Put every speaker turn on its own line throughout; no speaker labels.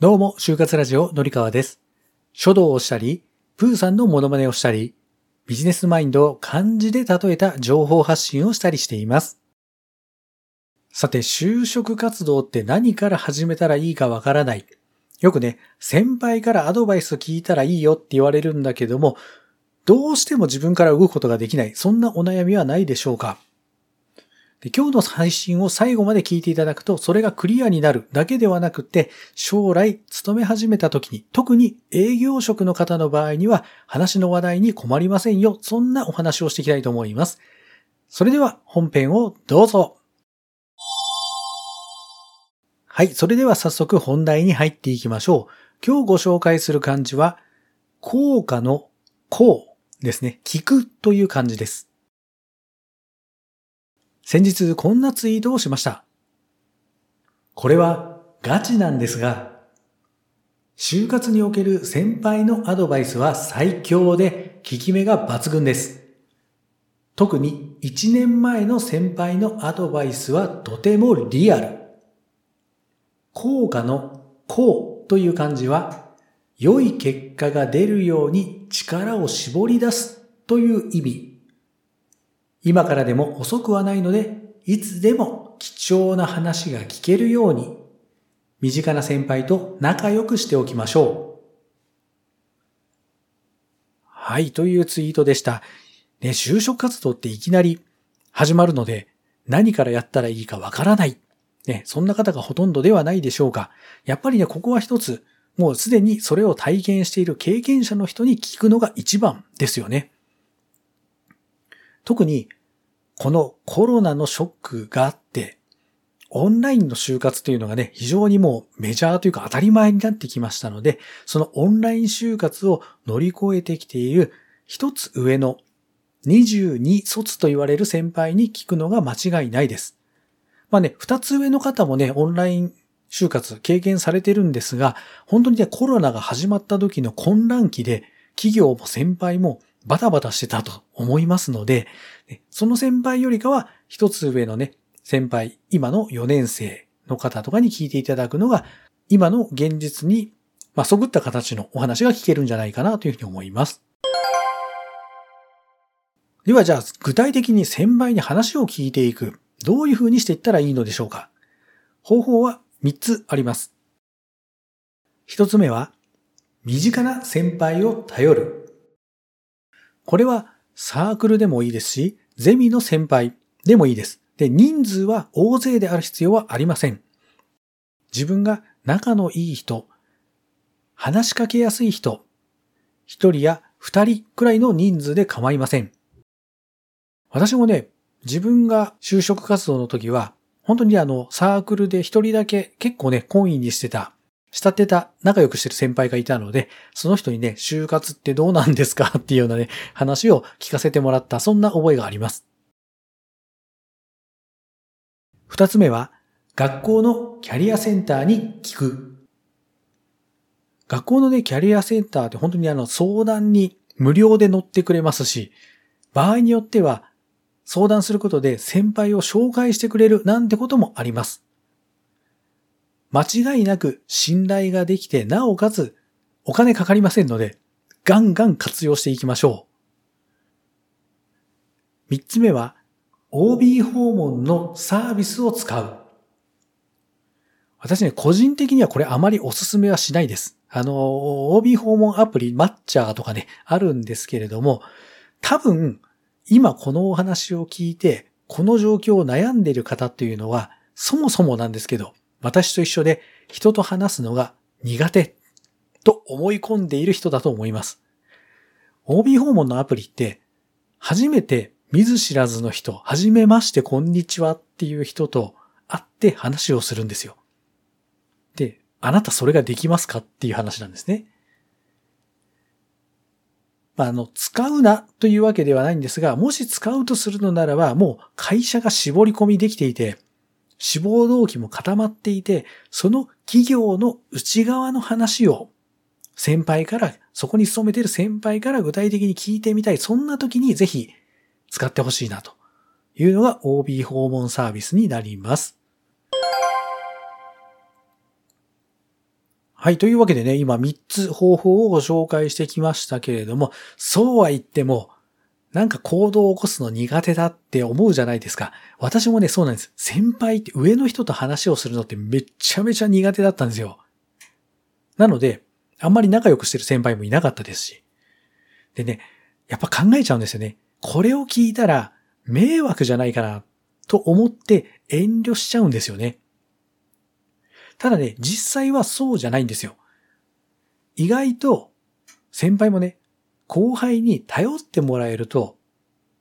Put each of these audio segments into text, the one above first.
どうも、就活ラジオのりかわです。書道をしたり、プーさんのモノマネをしたり、ビジネスマインドを漢字で例えた情報発信をしたりしています。さて、就職活動って何から始めたらいいかわからない。よくね、先輩からアドバイスを聞いたらいいよって言われるんだけども、どうしても自分から動くことができない。そんなお悩みはないでしょうか今日の配信を最後まで聞いていただくと、それがクリアになるだけではなくて、将来勤め始めた時に、特に営業職の方の場合には、話の話題に困りませんよ。そんなお話をしていきたいと思います。それでは本編をどうぞ。はい、それでは早速本題に入っていきましょう。今日ご紹介する漢字は、効果の効ですね。聞くという漢字です。先日こんなツイートをしました。これはガチなんですが、就活における先輩のアドバイスは最強で効き目が抜群です。特に1年前の先輩のアドバイスはとてもリアル。効果の効という漢字は、良い結果が出るように力を絞り出すという意味。今からでも遅くはないので、いつでも貴重な話が聞けるように、身近な先輩と仲良くしておきましょう。はい、というツイートでした。ね、就職活動っていきなり始まるので、何からやったらいいかわからない。ね、そんな方がほとんどではないでしょうか。やっぱりね、ここは一つ、もうすでにそれを体験している経験者の人に聞くのが一番ですよね。特に、このコロナのショックがあって、オンラインの就活というのがね、非常にもうメジャーというか当たり前になってきましたので、そのオンライン就活を乗り越えてきている一つ上の22卒と言われる先輩に聞くのが間違いないです。まあね、二つ上の方もね、オンライン就活経験されてるんですが、本当にね、コロナが始まった時の混乱期で、企業も先輩もバタバタしてたと思いますので、その先輩よりかは一つ上のね、先輩、今の4年生の方とかに聞いていただくのが、今の現実に、まあ、そぐった形のお話が聞けるんじゃないかなというふうに思います。ではじゃあ、具体的に先輩に話を聞いていく。どういうふうにしていったらいいのでしょうか方法は3つあります。1つ目は、身近な先輩を頼る。これはサークルでもいいですし、ゼミの先輩でもいいです。で、人数は大勢である必要はありません。自分が仲のいい人、話しかけやすい人、一人や二人くらいの人数で構いません。私もね、自分が就職活動の時は、本当にあの、サークルで一人だけ結構ね、懇意にしてた、慕ってた、仲良くしてる先輩がいたので、その人にね、就活ってどうなんですかっていうようなね、話を聞かせてもらった、そんな覚えがあります。二つ目は、学校のキャリアセンターに聞く。学校のね、キャリアセンターって本当にあの、相談に無料で乗ってくれますし、場合によっては、相談することで先輩を紹介してくれるなんてこともあります。間違いなく信頼ができて、なおかつお金かかりませんので、ガンガン活用していきましょう。三つ目は、OB 訪問のサービスを使う。私ね、個人的にはこれあまりお勧めはしないです。あの、OB 訪問アプリ、マッチャーとかね、あるんですけれども、多分、今このお話を聞いて、この状況を悩んでいる方っていうのは、そもそもなんですけど、私と一緒で人と話すのが苦手と思い込んでいる人だと思います。OB 訪問のアプリって、初めて見ず知らずの人、はじめましてこんにちはっていう人と会って話をするんですよ。で、あなたそれができますかっていう話なんですね。まあ、あの、使うなというわけではないんですが、もし使うとするのならば、もう会社が絞り込みできていて、志望動機も固まっていて、その企業の内側の話を先輩から、そこに勤めている先輩から具体的に聞いてみたい。そんな時にぜひ使ってほしいなというのが OB 訪問サービスになります。はい。というわけでね、今3つ方法をご紹介してきましたけれども、そうは言っても、なんか行動を起こすの苦手だって思うじゃないですか。私もね、そうなんです。先輩って上の人と話をするのってめちゃめちゃ苦手だったんですよ。なので、あんまり仲良くしてる先輩もいなかったですし。でね、やっぱ考えちゃうんですよね。これを聞いたら迷惑じゃないかなと思って遠慮しちゃうんですよね。ただね、実際はそうじゃないんですよ。意外と先輩もね、後輩に頼ってもらえると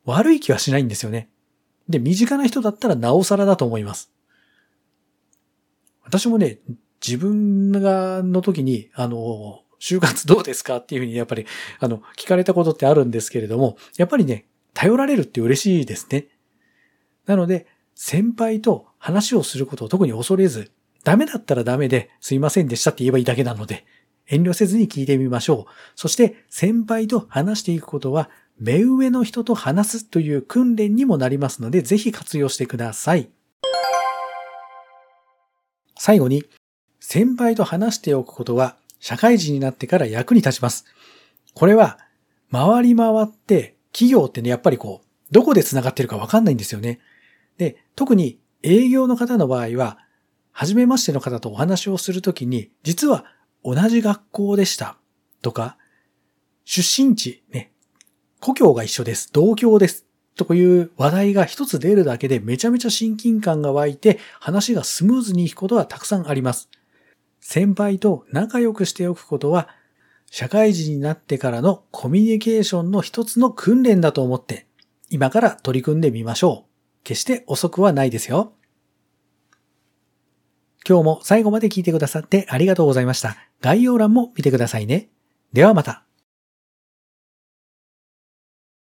悪い気はしないんですよね。で、身近な人だったらなおさらだと思います。私もね、自分がの時に、あの、就活どうですかっていうふうにやっぱり、あの、聞かれたことってあるんですけれども、やっぱりね、頼られるって嬉しいですね。なので、先輩と話をすることを特に恐れず、ダメだったらダメですいませんでしたって言えばいいだけなので、遠慮せずに聞いてみましょう。そして先輩と話していくことは、目上の人と話すという訓練にもなりますので、ぜひ活用してください。最後に、先輩と話しておくことは、社会人になってから役に立ちます。これは、回り回って、企業ってね、やっぱりこう、どこで繋がってるかわかんないんですよね。で、特に営業の方の場合は、初めましての方とお話をするときに、実は同じ学校でしたとか、出身地、ね、故郷が一緒です、同郷ですという話題が一つ出るだけでめちゃめちゃ親近感が湧いて話がスムーズにいくことはたくさんあります。先輩と仲良くしておくことは社会人になってからのコミュニケーションの一つの訓練だと思って今から取り組んでみましょう。決して遅くはないですよ。今日も最後まで聞いてくださってありがとうございました。概要欄も見てくださいね。ではまた。